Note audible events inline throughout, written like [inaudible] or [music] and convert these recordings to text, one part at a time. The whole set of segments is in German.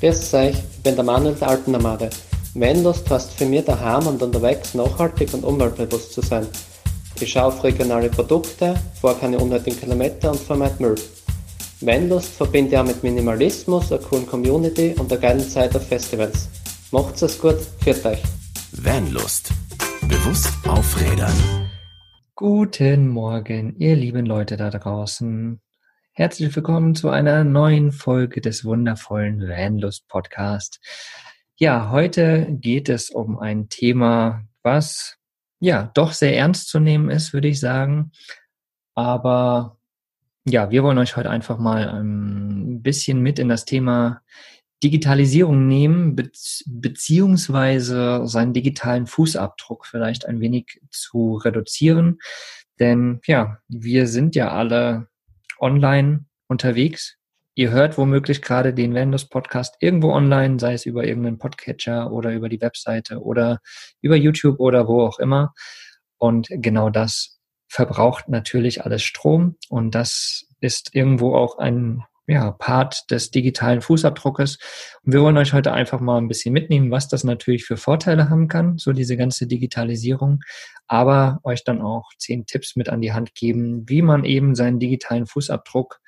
Grüß euch, ich bin der Manuel der Alten Nomade. Vanlust heißt für mich daheim und unterwegs nachhaltig und umweltbewusst zu sein. Ich schaue auf regionale Produkte, fahre keine unnötigen Kilometer und vermeide Müll. Vanlust verbinde ich auch mit Minimalismus, einer coolen Community und einer geilen Zeit auf Festivals. Macht's es gut, führt euch. Vanlust. Bewusst aufrädern. Guten Morgen, ihr lieben Leute da draußen. Herzlich willkommen zu einer neuen Folge des wundervollen Vanlust Podcast. Ja, heute geht es um ein Thema, was ja doch sehr ernst zu nehmen ist, würde ich sagen. Aber ja, wir wollen euch heute einfach mal ein bisschen mit in das Thema Digitalisierung nehmen, beziehungsweise seinen digitalen Fußabdruck vielleicht ein wenig zu reduzieren. Denn ja, wir sind ja alle online unterwegs. Ihr hört womöglich gerade den Vendors Podcast irgendwo online, sei es über irgendeinen Podcatcher oder über die Webseite oder über YouTube oder wo auch immer. Und genau das verbraucht natürlich alles Strom und das ist irgendwo auch ein ja, Part des digitalen Fußabdruckes. Und wir wollen euch heute einfach mal ein bisschen mitnehmen, was das natürlich für Vorteile haben kann, so diese ganze Digitalisierung, aber euch dann auch zehn Tipps mit an die Hand geben, wie man eben seinen digitalen Fußabdruck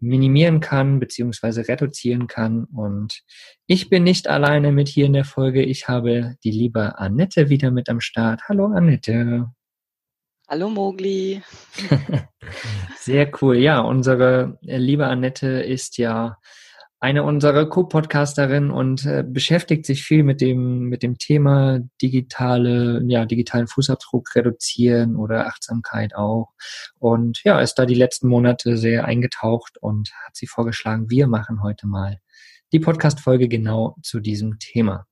minimieren kann, beziehungsweise reduzieren kann. Und ich bin nicht alleine mit hier in der Folge. Ich habe die liebe Annette wieder mit am Start. Hallo Annette. Hallo Mogli. [laughs] Sehr cool. Ja, unsere äh, liebe Annette ist ja eine unserer Co-Podcasterin und äh, beschäftigt sich viel mit dem, mit dem Thema digitale, ja, digitalen Fußabdruck reduzieren oder Achtsamkeit auch. Und ja, ist da die letzten Monate sehr eingetaucht und hat sie vorgeschlagen, wir machen heute mal die Podcast-Folge genau zu diesem Thema.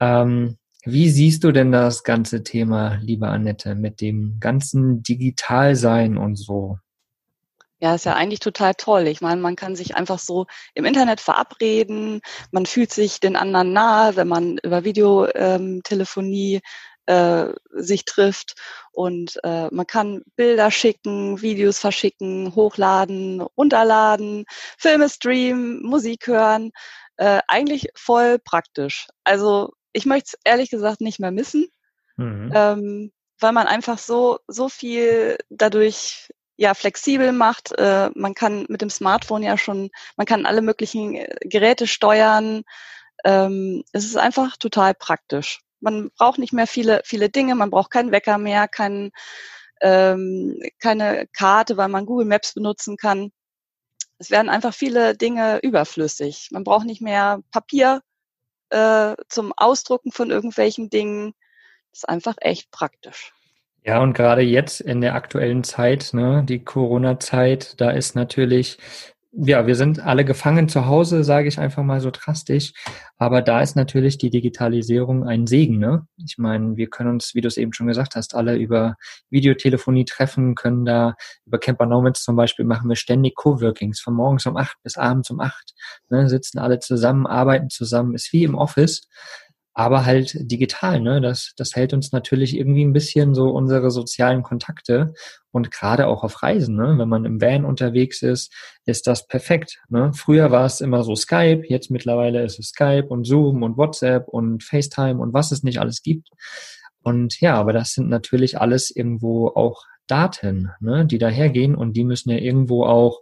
Ähm, wie siehst du denn das ganze Thema, liebe Annette, mit dem ganzen Digitalsein und so? Ja, ist ja eigentlich total toll. Ich meine, man kann sich einfach so im Internet verabreden, man fühlt sich den anderen nahe, wenn man über Videotelefonie äh, sich trifft und äh, man kann Bilder schicken, Videos verschicken, hochladen, runterladen, Filme streamen, Musik hören. Äh, eigentlich voll praktisch. Also ich möchte es ehrlich gesagt nicht mehr missen, mhm. ähm, weil man einfach so, so viel dadurch ja flexibel macht. Äh, man kann mit dem Smartphone ja schon, man kann alle möglichen äh, Geräte steuern. Ähm, es ist einfach total praktisch. Man braucht nicht mehr viele, viele Dinge, man braucht keinen Wecker mehr, kein, ähm, keine Karte, weil man Google Maps benutzen kann. Es werden einfach viele Dinge überflüssig. Man braucht nicht mehr Papier, äh, zum Ausdrucken von irgendwelchen Dingen. Das ist einfach echt praktisch. Ja, und gerade jetzt in der aktuellen Zeit, ne, die Corona-Zeit, da ist natürlich ja, wir sind alle gefangen zu Hause, sage ich einfach mal so drastisch. Aber da ist natürlich die Digitalisierung ein Segen. Ne? Ich meine, wir können uns, wie du es eben schon gesagt hast, alle über Videotelefonie treffen, können da über Camper Nomads zum Beispiel machen wir ständig Coworkings von morgens um acht bis abends um acht. Ne? Sitzen alle zusammen, arbeiten zusammen, ist wie im Office aber halt digital, ne? Das, das hält uns natürlich irgendwie ein bisschen so unsere sozialen Kontakte und gerade auch auf Reisen, ne? Wenn man im Van unterwegs ist, ist das perfekt. Ne? Früher war es immer so Skype, jetzt mittlerweile ist es Skype und Zoom und WhatsApp und FaceTime und was es nicht alles gibt. Und ja, aber das sind natürlich alles irgendwo auch Daten, ne, die dahergehen und die müssen ja irgendwo auch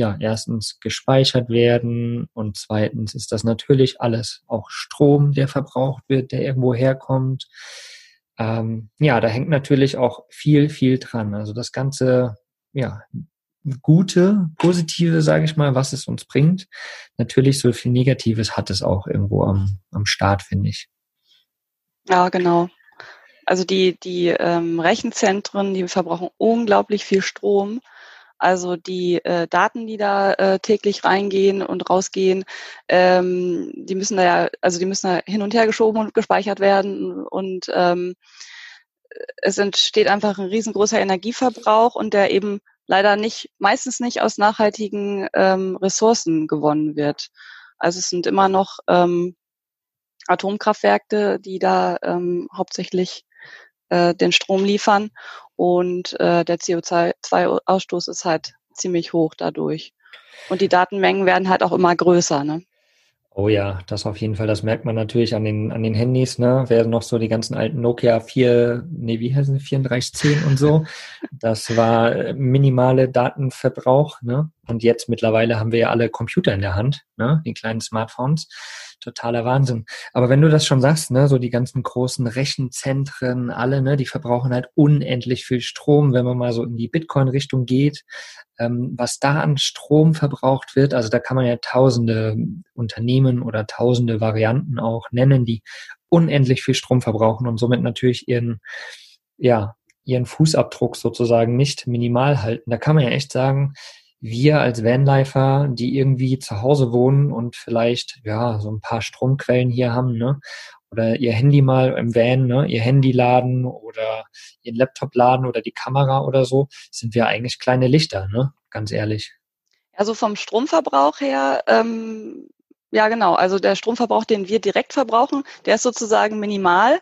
ja, erstens gespeichert werden und zweitens ist das natürlich alles auch Strom, der verbraucht wird, der irgendwo herkommt. Ähm, ja, da hängt natürlich auch viel, viel dran. Also das ganze, ja, Gute, Positive, sage ich mal, was es uns bringt. Natürlich so viel Negatives hat es auch irgendwo am, am Start, finde ich. Ja, genau. Also die, die ähm, Rechenzentren, die verbrauchen unglaublich viel Strom. Also die äh, Daten, die da äh, täglich reingehen und rausgehen, ähm, die müssen da ja, also die müssen da hin und her geschoben und gespeichert werden und ähm, es entsteht einfach ein riesengroßer Energieverbrauch und der eben leider nicht, meistens nicht aus nachhaltigen ähm, Ressourcen gewonnen wird. Also es sind immer noch ähm, Atomkraftwerke, die da ähm, hauptsächlich äh, den Strom liefern und äh, der CO2-Ausstoß ist halt ziemlich hoch dadurch. Und die Datenmengen werden halt auch immer größer. Ne? Oh ja, das auf jeden Fall. Das merkt man natürlich an den, an den Handys, ne? Wer noch so die ganzen alten Nokia 4, nee, wie heißen sie, 3410 und so. Das war äh, minimale Datenverbrauch, ne? Und jetzt mittlerweile haben wir ja alle Computer in der Hand, ne? Die kleinen Smartphones totaler Wahnsinn. Aber wenn du das schon sagst, ne, so die ganzen großen Rechenzentren, alle, ne, die verbrauchen halt unendlich viel Strom, wenn man mal so in die Bitcoin-Richtung geht, ähm, was da an Strom verbraucht wird, also da kann man ja tausende Unternehmen oder tausende Varianten auch nennen, die unendlich viel Strom verbrauchen und somit natürlich ihren, ja, ihren Fußabdruck sozusagen nicht minimal halten. Da kann man ja echt sagen, wir als Vanlifer, die irgendwie zu Hause wohnen und vielleicht ja so ein paar Stromquellen hier haben, ne? Oder ihr Handy mal im Van, ne? Ihr Handy laden oder ihren Laptop laden oder die Kamera oder so, sind wir eigentlich kleine Lichter, ne? Ganz ehrlich. Also vom Stromverbrauch her, ähm, ja genau, also der Stromverbrauch, den wir direkt verbrauchen, der ist sozusagen minimal,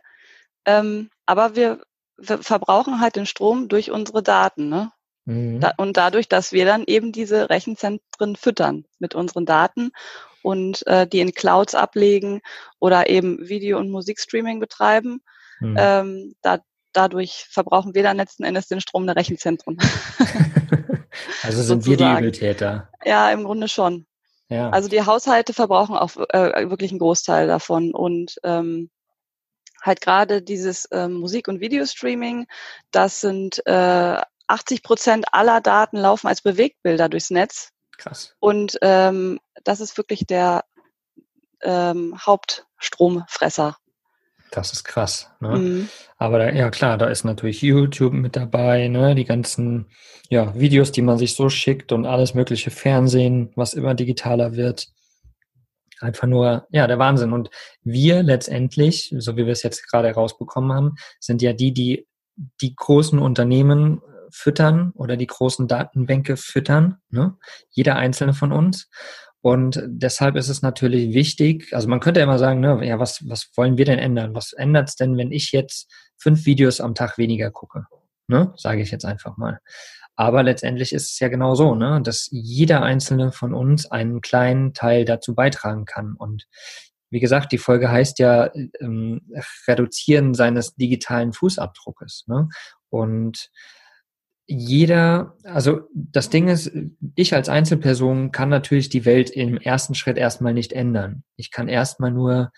ähm, aber wir, wir verbrauchen halt den Strom durch unsere Daten, ne? Mhm. Da, und dadurch, dass wir dann eben diese Rechenzentren füttern mit unseren Daten und äh, die in Clouds ablegen oder eben Video- und Musikstreaming betreiben, mhm. ähm, da, dadurch verbrauchen wir dann letzten Endes den Strom der Rechenzentren. [laughs] also sind wir die Übeltäter. Ja, im Grunde schon. Ja. Also die Haushalte verbrauchen auch äh, wirklich einen Großteil davon und ähm, halt gerade dieses ähm, Musik- und Videostreaming, das sind äh, 80 Prozent aller Daten laufen als Bewegtbilder durchs Netz. Krass. Und ähm, das ist wirklich der ähm, Hauptstromfresser. Das ist krass. Ne? Mhm. Aber da, ja klar, da ist natürlich YouTube mit dabei, ne? die ganzen ja, Videos, die man sich so schickt und alles mögliche Fernsehen, was immer digitaler wird. Einfach nur, ja, der Wahnsinn. Und wir letztendlich, so wie wir es jetzt gerade rausbekommen haben, sind ja die, die die großen Unternehmen füttern oder die großen Datenbänke füttern, ne? jeder einzelne von uns. Und deshalb ist es natürlich wichtig, also man könnte immer sagen, ne, ja, was, was wollen wir denn ändern? Was ändert es denn, wenn ich jetzt fünf Videos am Tag weniger gucke? Ne? Sage ich jetzt einfach mal. Aber letztendlich ist es ja genau so, ne, dass jeder einzelne von uns einen kleinen Teil dazu beitragen kann. Und wie gesagt, die Folge heißt ja ähm, Reduzieren seines digitalen Fußabdruckes. Ne? Und jeder, also das Ding ist, ich als Einzelperson kann natürlich die Welt im ersten Schritt erstmal nicht ändern. Ich kann erstmal nur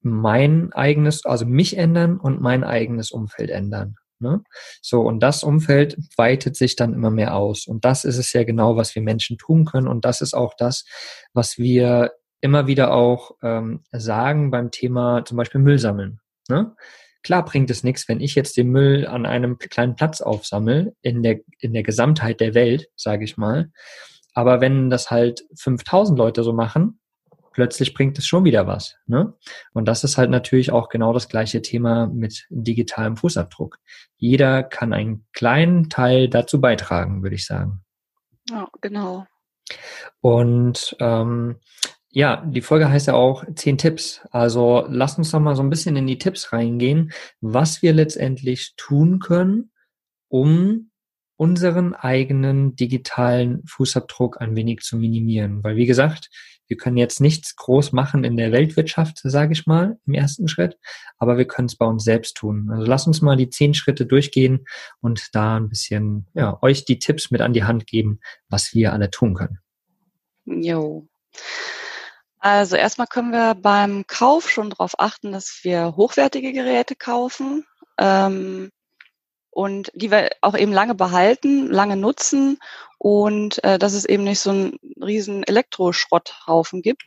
mein eigenes, also mich ändern und mein eigenes Umfeld ändern. Ne? So, und das Umfeld weitet sich dann immer mehr aus. Und das ist es ja genau, was wir Menschen tun können. Und das ist auch das, was wir immer wieder auch ähm, sagen beim Thema zum Beispiel Müll sammeln. Ne? Klar bringt es nichts, wenn ich jetzt den Müll an einem kleinen Platz aufsammle, in der, in der Gesamtheit der Welt, sage ich mal. Aber wenn das halt 5000 Leute so machen, plötzlich bringt es schon wieder was. Ne? Und das ist halt natürlich auch genau das gleiche Thema mit digitalem Fußabdruck. Jeder kann einen kleinen Teil dazu beitragen, würde ich sagen. Ja, genau. Und ähm, ja, die Folge heißt ja auch zehn Tipps. Also lass uns doch mal so ein bisschen in die Tipps reingehen, was wir letztendlich tun können, um unseren eigenen digitalen Fußabdruck ein wenig zu minimieren. Weil wie gesagt, wir können jetzt nichts groß machen in der Weltwirtschaft, sage ich mal, im ersten Schritt, aber wir können es bei uns selbst tun. Also lass uns mal die zehn Schritte durchgehen und da ein bisschen ja, euch die Tipps mit an die Hand geben, was wir alle tun können. Jo. Also erstmal können wir beim Kauf schon darauf achten, dass wir hochwertige Geräte kaufen ähm, und die wir auch eben lange behalten, lange nutzen und äh, dass es eben nicht so einen riesen Elektroschrotthaufen gibt.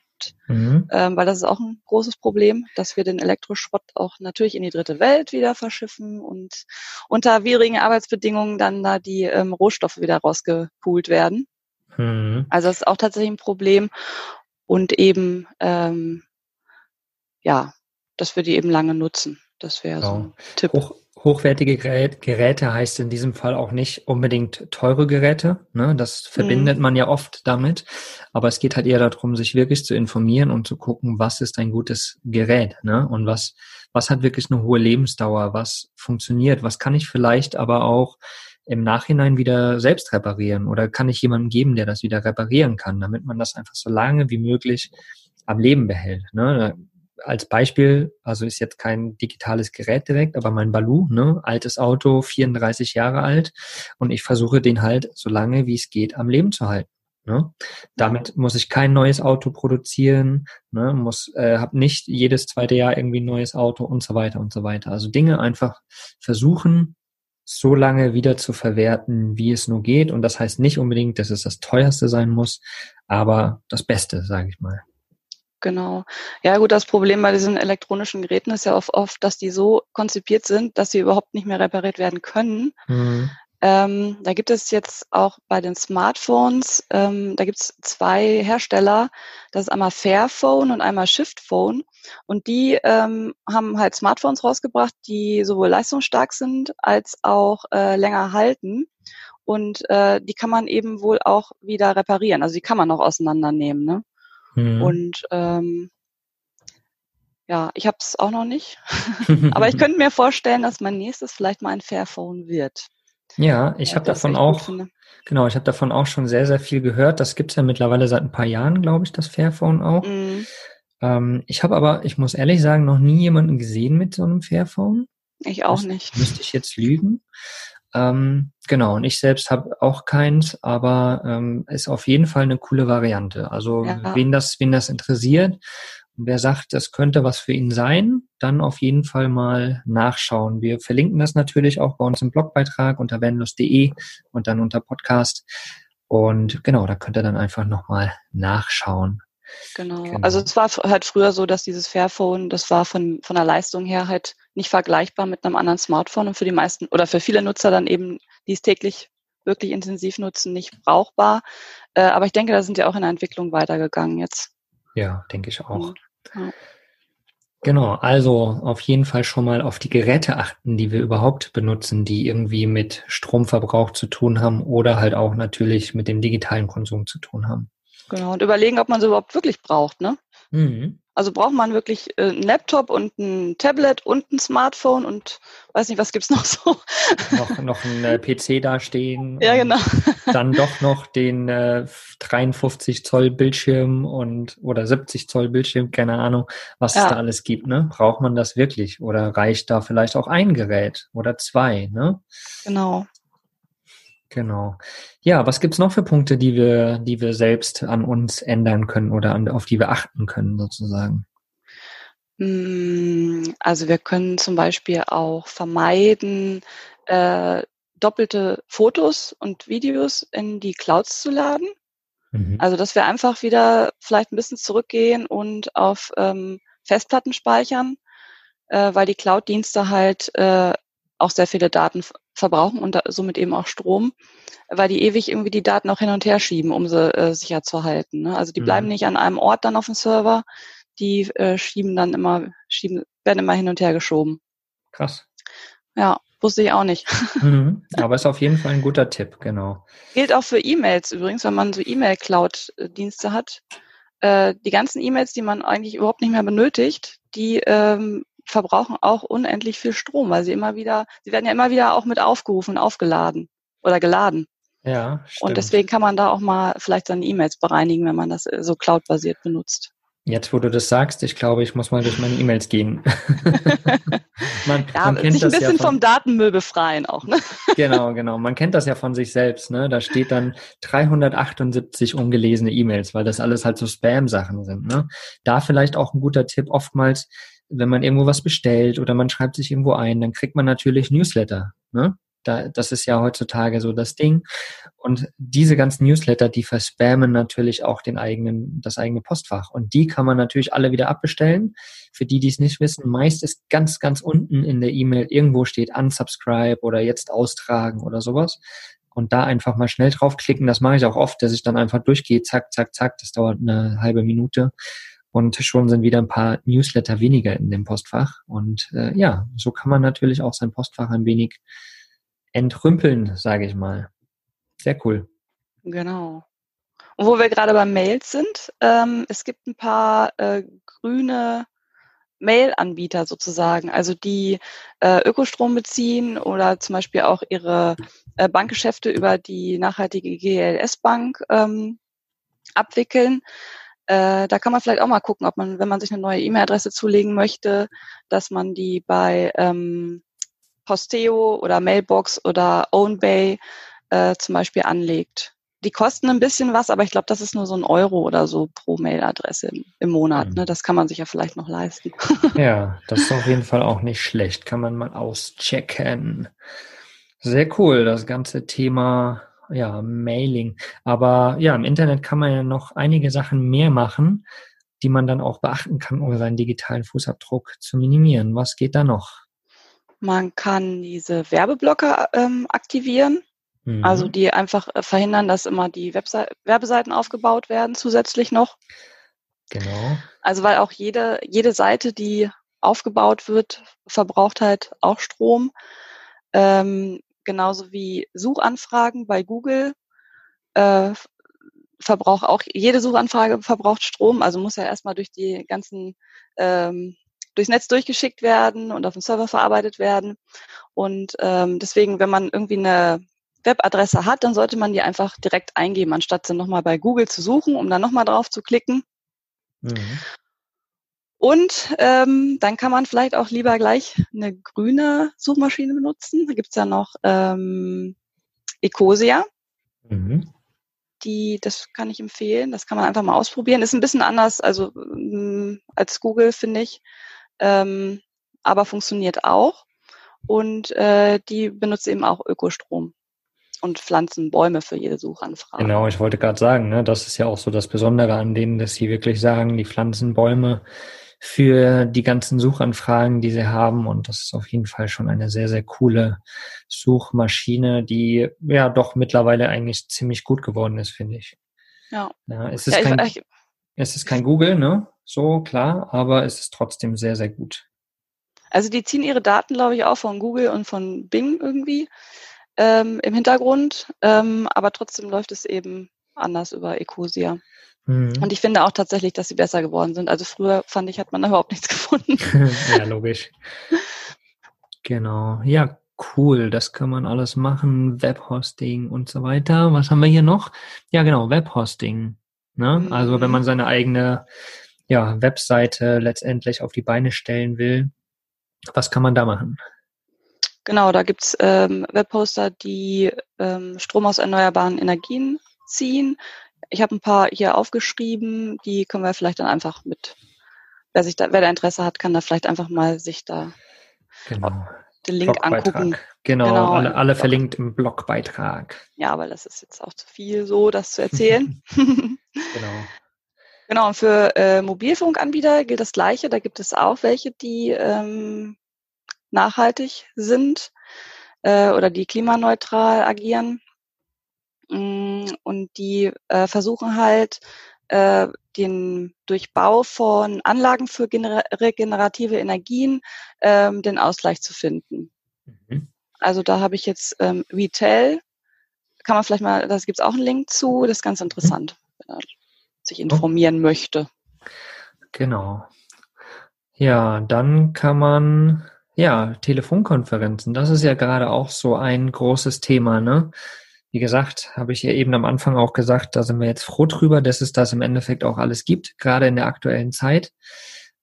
Mhm. Ähm, weil das ist auch ein großes Problem, dass wir den Elektroschrott auch natürlich in die dritte Welt wieder verschiffen und unter widrigen Arbeitsbedingungen dann da die ähm, Rohstoffe wieder rausgepoolt werden. Mhm. Also das ist auch tatsächlich ein Problem und eben, ähm, ja, dass wir die eben lange nutzen. Das wäre genau. so ein Tipp. Hoch, hochwertige Geräte heißt in diesem Fall auch nicht unbedingt teure Geräte. Ne? Das verbindet mhm. man ja oft damit. Aber es geht halt eher darum, sich wirklich zu informieren und zu gucken, was ist ein gutes Gerät ne? und was, was hat wirklich eine hohe Lebensdauer, was funktioniert, was kann ich vielleicht aber auch im Nachhinein wieder selbst reparieren oder kann ich jemandem geben, der das wieder reparieren kann, damit man das einfach so lange wie möglich am Leben behält. Ne? Als Beispiel, also ist jetzt kein digitales Gerät direkt, aber mein Balu, ne, altes Auto, 34 Jahre alt, und ich versuche den halt so lange wie es geht am Leben zu halten. Ne? Damit muss ich kein neues Auto produzieren, ne? muss, äh, habe nicht jedes zweite Jahr irgendwie ein neues Auto und so weiter und so weiter. Also Dinge einfach versuchen, so lange wieder zu verwerten, wie es nur geht. Und das heißt nicht unbedingt, dass es das teuerste sein muss, aber das Beste, sage ich mal. Genau. Ja gut, das Problem bei diesen elektronischen Geräten ist ja oft, oft dass die so konzipiert sind, dass sie überhaupt nicht mehr repariert werden können. Mhm. Ähm, da gibt es jetzt auch bei den Smartphones, ähm, da gibt es zwei Hersteller, das ist einmal Fairphone und einmal Shiftphone. Und die ähm, haben halt Smartphones rausgebracht, die sowohl leistungsstark sind als auch äh, länger halten. Und äh, die kann man eben wohl auch wieder reparieren. Also die kann man auch auseinandernehmen. Ne? Mhm. Und ähm, ja, ich habe es auch noch nicht. [laughs] Aber ich könnte mir vorstellen, dass mein nächstes vielleicht mal ein Fairphone wird. Ja, ich habe davon auch, genau, ich habe davon auch schon sehr, sehr viel gehört. Das gibt's ja mittlerweile seit ein paar Jahren, glaube ich, das Fairphone auch. Mhm. Ähm, ich habe aber, ich muss ehrlich sagen, noch nie jemanden gesehen mit so einem Fairphone. Ich auch das nicht. Müsste ich jetzt lügen. Ähm, genau, und ich selbst habe auch keins, aber ähm, ist auf jeden Fall eine coole Variante. Also ja. wen das, wen das interessiert, wer sagt, das könnte was für ihn sein, dann auf jeden Fall mal nachschauen. Wir verlinken das natürlich auch bei uns im Blogbeitrag unter vanlust.de und dann unter Podcast. Und genau, da könnt ihr dann einfach nochmal nachschauen. Genau. genau. Also es war halt früher so, dass dieses Fairphone, das war von, von der Leistung her halt nicht vergleichbar mit einem anderen Smartphone und für die meisten oder für viele Nutzer dann eben, die es täglich wirklich intensiv nutzen, nicht brauchbar. Äh, aber ich denke, da sind ja auch in der Entwicklung weitergegangen jetzt. Ja, denke ich auch. Genau, also auf jeden Fall schon mal auf die Geräte achten, die wir überhaupt benutzen, die irgendwie mit Stromverbrauch zu tun haben oder halt auch natürlich mit dem digitalen Konsum zu tun haben. Genau, und überlegen, ob man sie überhaupt wirklich braucht, ne? Mhm. Also braucht man wirklich äh, einen Laptop und ein Tablet und ein Smartphone und weiß nicht, was gibt's noch so? Noch, noch ein äh, PC dastehen. [laughs] Ja, genau. Dann doch noch den äh, 53 Zoll Bildschirm und oder 70 Zoll Bildschirm, keine Ahnung, was ja. es da alles gibt. Ne? Braucht man das wirklich? Oder reicht da vielleicht auch ein Gerät oder zwei? Ne? Genau. Genau. Ja, was gibt's noch für Punkte, die wir, die wir selbst an uns ändern können oder an, auf die wir achten können, sozusagen? Hm, also wir können zum Beispiel auch vermeiden, äh, doppelte Fotos und Videos in die Clouds zu laden. Mhm. Also dass wir einfach wieder vielleicht ein bisschen zurückgehen und auf ähm, Festplatten speichern, äh, weil die Cloud-Dienste halt äh, auch sehr viele Daten verbrauchen und somit eben auch Strom, weil die ewig irgendwie die Daten auch hin und her schieben, um sie äh, sicher zu halten. Ne? Also die bleiben mhm. nicht an einem Ort dann auf dem Server, die äh, schieben dann immer, schieben, werden immer hin und her geschoben. Krass. Ja, wusste ich auch nicht. [laughs] Mhm. Aber ist auf jeden Fall ein guter Tipp, genau. Gilt auch für E-Mails übrigens, wenn man so E-Mail-Cloud-Dienste hat. Äh, die ganzen E-Mails, die man eigentlich überhaupt nicht mehr benötigt, die ähm, verbrauchen auch unendlich viel Strom, weil sie immer wieder, sie werden ja immer wieder auch mit aufgerufen, aufgeladen oder geladen. Ja. Stimmt. Und deswegen kann man da auch mal vielleicht seine E-Mails bereinigen, wenn man das äh, so cloud-basiert benutzt. Jetzt, wo du das sagst, ich glaube, ich muss mal durch meine E-Mails gehen. [laughs] man, ja, man kennt sich ein bisschen ja von, vom Datenmüll befreien auch, ne? [laughs] genau, genau. Man kennt das ja von sich selbst, ne? Da steht dann 378 ungelesene E-Mails, weil das alles halt so Spam-Sachen sind, ne? Da vielleicht auch ein guter Tipp. Oftmals wenn man irgendwo was bestellt oder man schreibt sich irgendwo ein, dann kriegt man natürlich Newsletter. Ne? Da, das ist ja heutzutage so das Ding. Und diese ganzen Newsletter, die verspammen natürlich auch den eigenen, das eigene Postfach. Und die kann man natürlich alle wieder abbestellen. Für die, die es nicht wissen, meist ist ganz, ganz unten in der E-Mail irgendwo steht unsubscribe oder jetzt austragen oder sowas. Und da einfach mal schnell draufklicken. Das mache ich auch oft, dass ich dann einfach durchgehe, zack, zack, zack. Das dauert eine halbe Minute und schon sind wieder ein paar Newsletter weniger in dem Postfach. Und äh, ja, so kann man natürlich auch sein Postfach ein wenig entrümpeln, sage ich mal. Sehr cool. Genau. Und wo wir gerade beim Mails sind, ähm, es gibt ein paar äh, grüne Mail-Anbieter sozusagen, also die äh, Ökostrom beziehen oder zum Beispiel auch ihre äh, Bankgeschäfte über die nachhaltige GLS-Bank ähm, abwickeln. Äh, da kann man vielleicht auch mal gucken, ob man, wenn man sich eine neue E-Mail-Adresse zulegen möchte, dass man die bei ähm, Posteo oder Mailbox oder OwnBay äh, zum Beispiel anlegt. Die kosten ein bisschen was, aber ich glaube, das ist nur so ein Euro oder so pro Mailadresse im, im Monat. Mhm. Ne? Das kann man sich ja vielleicht noch leisten. [laughs] ja, das ist auf jeden Fall auch nicht schlecht. Kann man mal auschecken. Sehr cool, das ganze Thema ja, Mailing. Aber ja, im Internet kann man ja noch einige Sachen mehr machen, die man dann auch beachten kann, um seinen digitalen Fußabdruck zu minimieren. Was geht da noch? Man kann diese Werbeblocker ähm, aktivieren. Mhm. Also die einfach äh, verhindern, dass immer die Webse Werbeseiten aufgebaut werden, zusätzlich noch. Genau. Also weil auch jede, jede Seite, die aufgebaut wird, verbraucht halt auch Strom. Ähm, genauso wie Suchanfragen bei Google. Äh, verbraucht auch, jede Suchanfrage verbraucht Strom, also muss ja erstmal durch die ganzen ähm, durchs Netz durchgeschickt werden und auf dem Server verarbeitet werden. Und ähm, deswegen, wenn man irgendwie eine Webadresse hat, dann sollte man die einfach direkt eingeben, anstatt sie nochmal bei Google zu suchen, um dann nochmal drauf zu klicken. Mhm. Und ähm, dann kann man vielleicht auch lieber gleich eine grüne Suchmaschine benutzen. Da gibt's ja noch ähm, Ecosia. Mhm. Die, das kann ich empfehlen. Das kann man einfach mal ausprobieren. Ist ein bisschen anders, also ähm, als Google, finde ich. Ähm, aber funktioniert auch. Und äh, die benutzt eben auch Ökostrom und pflanzen Bäume für jede Suchanfrage. Genau, ich wollte gerade sagen, ne, das ist ja auch so das Besondere an denen, dass sie wirklich sagen, die pflanzen Bäume für die ganzen Suchanfragen, die sie haben. Und das ist auf jeden Fall schon eine sehr, sehr coole Suchmaschine, die ja doch mittlerweile eigentlich ziemlich gut geworden ist, finde ich. Ja. ja es, ist ja, kein, ich, es ist kein Google, ne? So klar, aber es ist trotzdem sehr, sehr gut. Also die ziehen ihre Daten, glaube ich, auch von Google und von Bing irgendwie ähm, im Hintergrund, ähm, aber trotzdem läuft es eben anders über Ecosia. Mhm. Und ich finde auch tatsächlich, dass sie besser geworden sind. Also früher fand ich, hat man da [laughs] überhaupt nichts gefunden. [laughs] ja, logisch. Genau. Ja, cool. Das kann man alles machen. Webhosting und so weiter. Was haben wir hier noch? Ja, genau. Webhosting. Ne? Mhm. Also wenn man seine eigene ja, Webseite letztendlich auf die Beine stellen will, was kann man da machen? Genau, da gibt's ähm, Webhoster, die ähm, Strom aus erneuerbaren Energien ziehen. Ich habe ein paar hier aufgeschrieben, die können wir vielleicht dann einfach mit, wer sich da, wer da Interesse hat, kann da vielleicht einfach mal sich da genau. den Link angucken. Genau, genau, alle, alle verlinkt im Blogbeitrag. Ja, aber das ist jetzt auch zu viel so, das zu erzählen. [laughs] [laughs] genau. Genau, und für äh, Mobilfunkanbieter gilt das Gleiche. Da gibt es auch welche, die ähm, nachhaltig sind äh, oder die klimaneutral agieren. Mm, und die äh, versuchen halt, äh, den Durchbau von Anlagen für regenerative Energien ähm, den Ausgleich zu finden. Mhm. Also da habe ich jetzt ähm, Retail, kann man vielleicht mal, das gibt es auch einen Link zu, das ist ganz interessant, wenn man sich informieren oh. möchte. Genau. Ja, dann kann man, ja, Telefonkonferenzen, das ist ja gerade auch so ein großes Thema, ne? Wie gesagt, habe ich ja eben am Anfang auch gesagt, da sind wir jetzt froh drüber, dass es das im Endeffekt auch alles gibt, gerade in der aktuellen Zeit.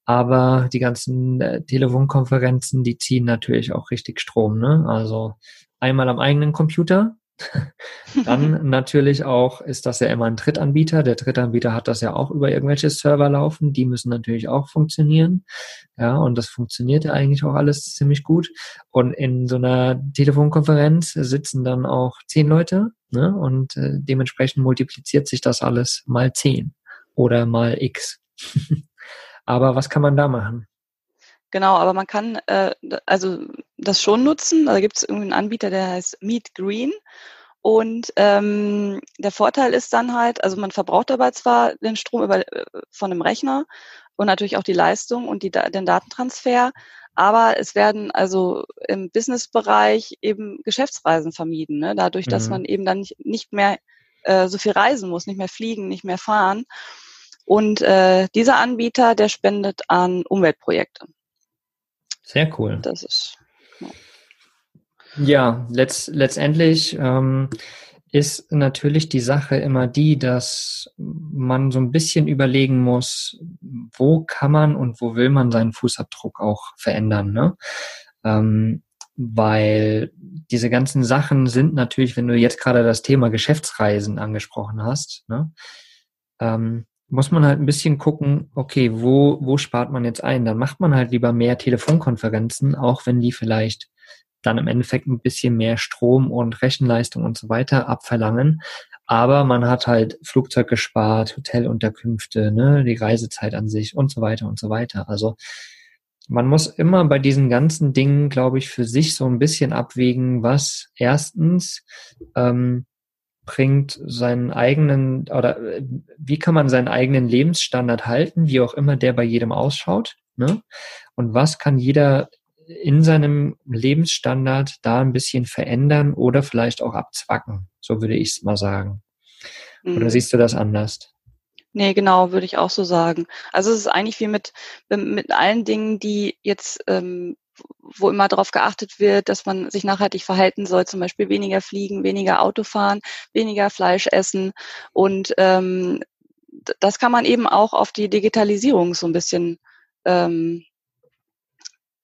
Aber die ganzen äh, Telefonkonferenzen, die ziehen natürlich auch richtig Strom. Ne? Also einmal am eigenen Computer, [laughs] dann [laughs] natürlich auch ist das ja immer ein Drittanbieter. Der Drittanbieter hat das ja auch über irgendwelche Server laufen. Die müssen natürlich auch funktionieren. Ja, und das funktioniert ja eigentlich auch alles ziemlich gut. Und in so einer Telefonkonferenz sitzen dann auch zehn Leute. Ne? Und äh, dementsprechend multipliziert sich das alles mal zehn oder mal x. [laughs] Aber was kann man da machen? Genau, aber man kann äh, also das schon nutzen. Da gibt es irgendwie einen Anbieter, der heißt Meet Green. Und ähm, der Vorteil ist dann halt, also man verbraucht dabei zwar den Strom über, äh, von dem Rechner und natürlich auch die Leistung und die, den Datentransfer, aber es werden also im Businessbereich eben Geschäftsreisen vermieden, ne? dadurch, dass mhm. man eben dann nicht, nicht mehr äh, so viel reisen muss, nicht mehr fliegen, nicht mehr fahren. Und äh, dieser Anbieter, der spendet an Umweltprojekte. Sehr cool. Das ist. Ja, letzt, letztendlich ähm, ist natürlich die Sache immer die, dass man so ein bisschen überlegen muss, wo kann man und wo will man seinen Fußabdruck auch verändern. Ne? Ähm, weil diese ganzen Sachen sind natürlich, wenn du jetzt gerade das Thema Geschäftsreisen angesprochen hast, ne, ähm, muss man halt ein bisschen gucken, okay, wo, wo spart man jetzt ein? Dann macht man halt lieber mehr Telefonkonferenzen, auch wenn die vielleicht dann im Endeffekt ein bisschen mehr Strom und Rechenleistung und so weiter abverlangen. Aber man hat halt Flugzeug gespart, Hotelunterkünfte, ne, die Reisezeit an sich und so weiter und so weiter. Also man muss immer bei diesen ganzen Dingen, glaube ich, für sich so ein bisschen abwägen, was erstens ähm, bringt seinen eigenen oder äh, wie kann man seinen eigenen Lebensstandard halten, wie auch immer der bei jedem ausschaut. Ne? Und was kann jeder in seinem Lebensstandard da ein bisschen verändern oder vielleicht auch abzwacken. So würde ich es mal sagen. Oder mhm. siehst du das anders? Nee, genau, würde ich auch so sagen. Also es ist eigentlich wie mit, mit allen Dingen, die jetzt, ähm, wo immer darauf geachtet wird, dass man sich nachhaltig verhalten soll, zum Beispiel weniger fliegen, weniger Auto fahren, weniger Fleisch essen. Und ähm, das kann man eben auch auf die Digitalisierung so ein bisschen ähm,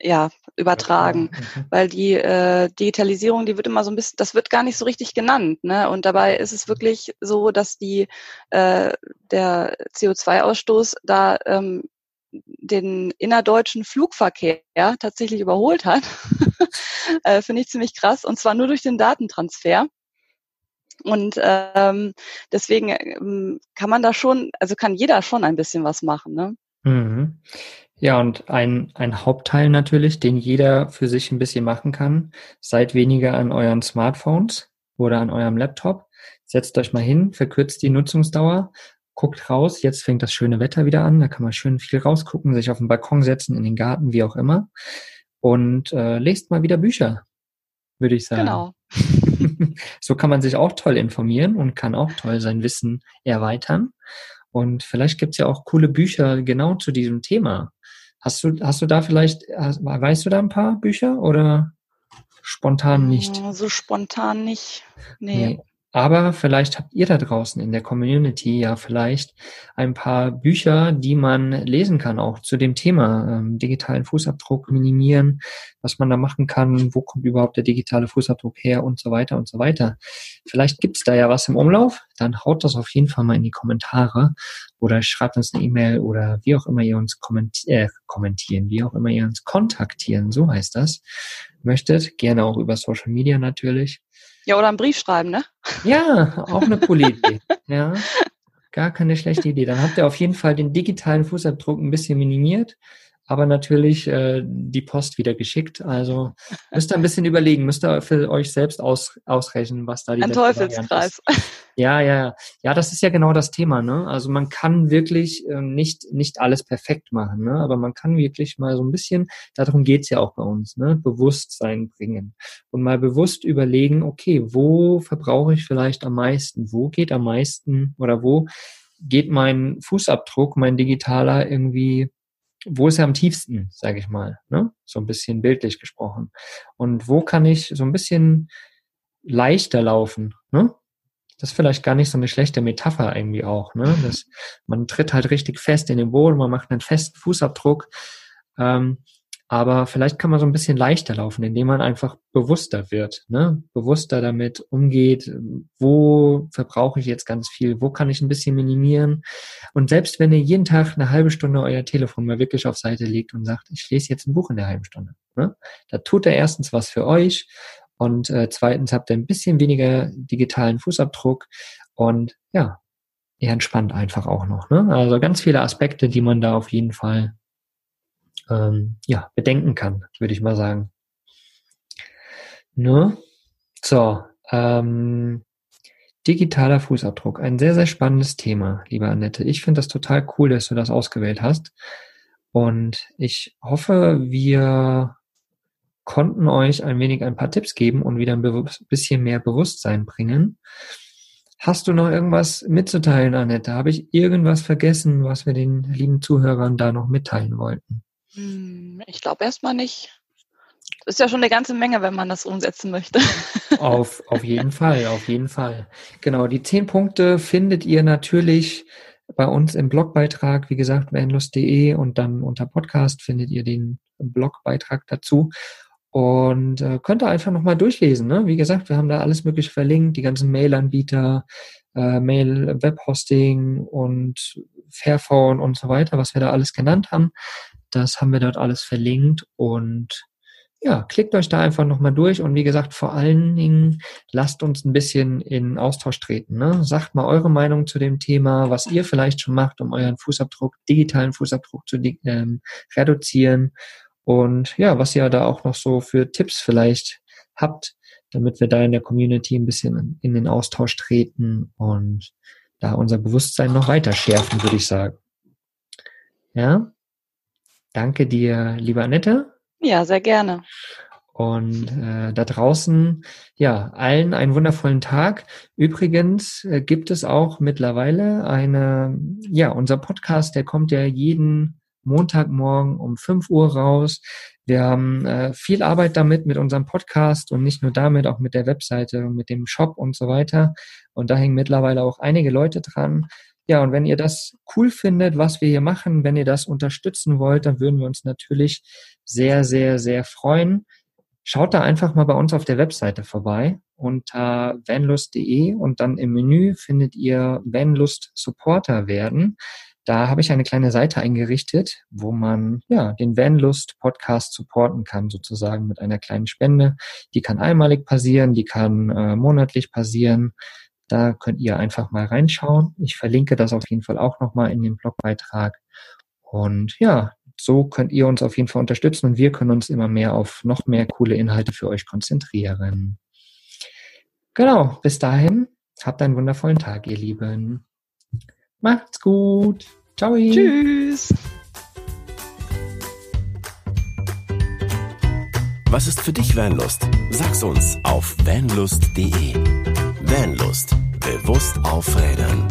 ja, übertragen. Mhm. Weil die äh, Digitalisierung, die wird immer so ein bisschen, das wird gar nicht so richtig genannt. Ne? Und dabei ist es wirklich so, dass die äh, der CO2-Ausstoß da ähm, den innerdeutschen Flugverkehr tatsächlich überholt hat. [laughs] äh, Finde ich ziemlich krass. Und zwar nur durch den Datentransfer. Und ähm, deswegen ähm, kann man da schon, also kann jeder schon ein bisschen was machen. Ne? Mhm. Ja, und ein, ein Hauptteil natürlich, den jeder für sich ein bisschen machen kann. Seid weniger an euren Smartphones oder an eurem Laptop. Setzt euch mal hin, verkürzt die Nutzungsdauer, guckt raus. Jetzt fängt das schöne Wetter wieder an. Da kann man schön viel rausgucken, sich auf den Balkon setzen, in den Garten, wie auch immer. Und äh, lest mal wieder Bücher, würde ich sagen. Genau. [laughs] so kann man sich auch toll informieren und kann auch toll sein Wissen erweitern. Und vielleicht gibt's ja auch coole Bücher genau zu diesem Thema. Hast du, hast du da vielleicht, weißt du da ein paar Bücher oder spontan nicht? So spontan nicht. Nee. nee. Aber vielleicht habt ihr da draußen in der Community ja vielleicht ein paar Bücher, die man lesen kann, auch zu dem Thema ähm, digitalen Fußabdruck minimieren, was man da machen kann, wo kommt überhaupt der digitale Fußabdruck her und so weiter und so weiter. Vielleicht gibt's da ja was im Umlauf, dann haut das auf jeden Fall mal in die Kommentare oder schreibt uns eine E-Mail oder wie auch immer ihr uns kommenti äh, kommentieren, wie auch immer ihr uns kontaktieren, so heißt das, möchtet. Gerne auch über Social Media natürlich. Ja, oder einen Brief schreiben, ne? Ja, auch eine coole Idee. Ja, gar keine schlechte Idee. Dann habt ihr auf jeden Fall den digitalen Fußabdruck ein bisschen minimiert aber natürlich äh, die Post wieder geschickt. Also müsst ihr ein bisschen überlegen, müsst ihr für euch selbst aus, ausrechnen, was da die Ein Teufelskreis. Ja, ja, ja, das ist ja genau das Thema. Ne? Also man kann wirklich äh, nicht nicht alles perfekt machen, ne? aber man kann wirklich mal so ein bisschen, darum geht's ja auch bei uns, ne? Bewusstsein bringen und mal bewusst überlegen, okay, wo verbrauche ich vielleicht am meisten, wo geht am meisten oder wo geht mein Fußabdruck, mein digitaler irgendwie wo ist er am tiefsten, sage ich mal, ne? so ein bisschen bildlich gesprochen. Und wo kann ich so ein bisschen leichter laufen? Ne? Das ist vielleicht gar nicht so eine schlechte Metapher irgendwie auch. Ne? Das, man tritt halt richtig fest in den Boden, man macht einen festen Fußabdruck. Ähm, aber vielleicht kann man so ein bisschen leichter laufen, indem man einfach bewusster wird, ne? bewusster damit umgeht, wo verbrauche ich jetzt ganz viel, wo kann ich ein bisschen minimieren. Und selbst wenn ihr jeden Tag eine halbe Stunde euer Telefon mal wirklich auf Seite legt und sagt, ich lese jetzt ein Buch in der halben Stunde, ne? da tut er erstens was für euch und äh, zweitens habt ihr ein bisschen weniger digitalen Fußabdruck und ja, ihr entspannt einfach auch noch. Ne? Also ganz viele Aspekte, die man da auf jeden Fall ähm, ja, bedenken kann, würde ich mal sagen. Ne? So, ähm, digitaler Fußabdruck, ein sehr, sehr spannendes Thema, liebe Annette. Ich finde das total cool, dass du das ausgewählt hast. Und ich hoffe, wir konnten euch ein wenig ein paar Tipps geben und wieder ein bisschen mehr Bewusstsein bringen. Hast du noch irgendwas mitzuteilen, Annette? Habe ich irgendwas vergessen, was wir den lieben Zuhörern da noch mitteilen wollten? Hm, ich glaube erstmal nicht. Das ist ja schon eine ganze Menge, wenn man das umsetzen möchte. [laughs] Auf, auf jeden Fall, auf jeden Fall. Genau, die zehn Punkte findet ihr natürlich bei uns im Blogbeitrag, wie gesagt, vanlust.de und dann unter Podcast findet ihr den Blogbeitrag dazu und äh, könnt ihr einfach nochmal durchlesen. Ne? Wie gesagt, wir haben da alles Mögliche verlinkt, die ganzen Mail-Anbieter, äh, Mail-Webhosting und Fairphone und so weiter, was wir da alles genannt haben. Das haben wir dort alles verlinkt und ja, klickt euch da einfach nochmal durch und wie gesagt, vor allen Dingen lasst uns ein bisschen in Austausch treten. Ne? Sagt mal eure Meinung zu dem Thema, was ihr vielleicht schon macht, um euren Fußabdruck, digitalen Fußabdruck zu ähm, reduzieren und ja, was ihr da auch noch so für Tipps vielleicht habt, damit wir da in der Community ein bisschen in den Austausch treten und da unser Bewusstsein noch weiter schärfen, würde ich sagen. Ja, danke dir, liebe Annette. Ja, sehr gerne. Und äh, da draußen, ja, allen einen wundervollen Tag. Übrigens äh, gibt es auch mittlerweile eine, ja, unser Podcast, der kommt ja jeden Montagmorgen um 5 Uhr raus. Wir haben äh, viel Arbeit damit mit unserem Podcast und nicht nur damit, auch mit der Webseite und mit dem Shop und so weiter. Und da hängen mittlerweile auch einige Leute dran. Ja, und wenn ihr das cool findet, was wir hier machen, wenn ihr das unterstützen wollt, dann würden wir uns natürlich sehr, sehr, sehr freuen. Schaut da einfach mal bei uns auf der Webseite vorbei unter vanlust.de und dann im Menü findet ihr Vanlust Supporter werden. Da habe ich eine kleine Seite eingerichtet, wo man ja den Vanlust Podcast supporten kann, sozusagen mit einer kleinen Spende. Die kann einmalig passieren, die kann äh, monatlich passieren. Da könnt ihr einfach mal reinschauen. Ich verlinke das auf jeden Fall auch nochmal in dem Blogbeitrag. Und ja, so könnt ihr uns auf jeden Fall unterstützen und wir können uns immer mehr auf noch mehr coole Inhalte für euch konzentrieren. Genau, bis dahin, habt einen wundervollen Tag, ihr Lieben. Macht's gut. Ciao. Tschüss. Was ist für dich Vanlust? Sag's uns auf vanlust.de. Vanlust. Bewusst aufrädern.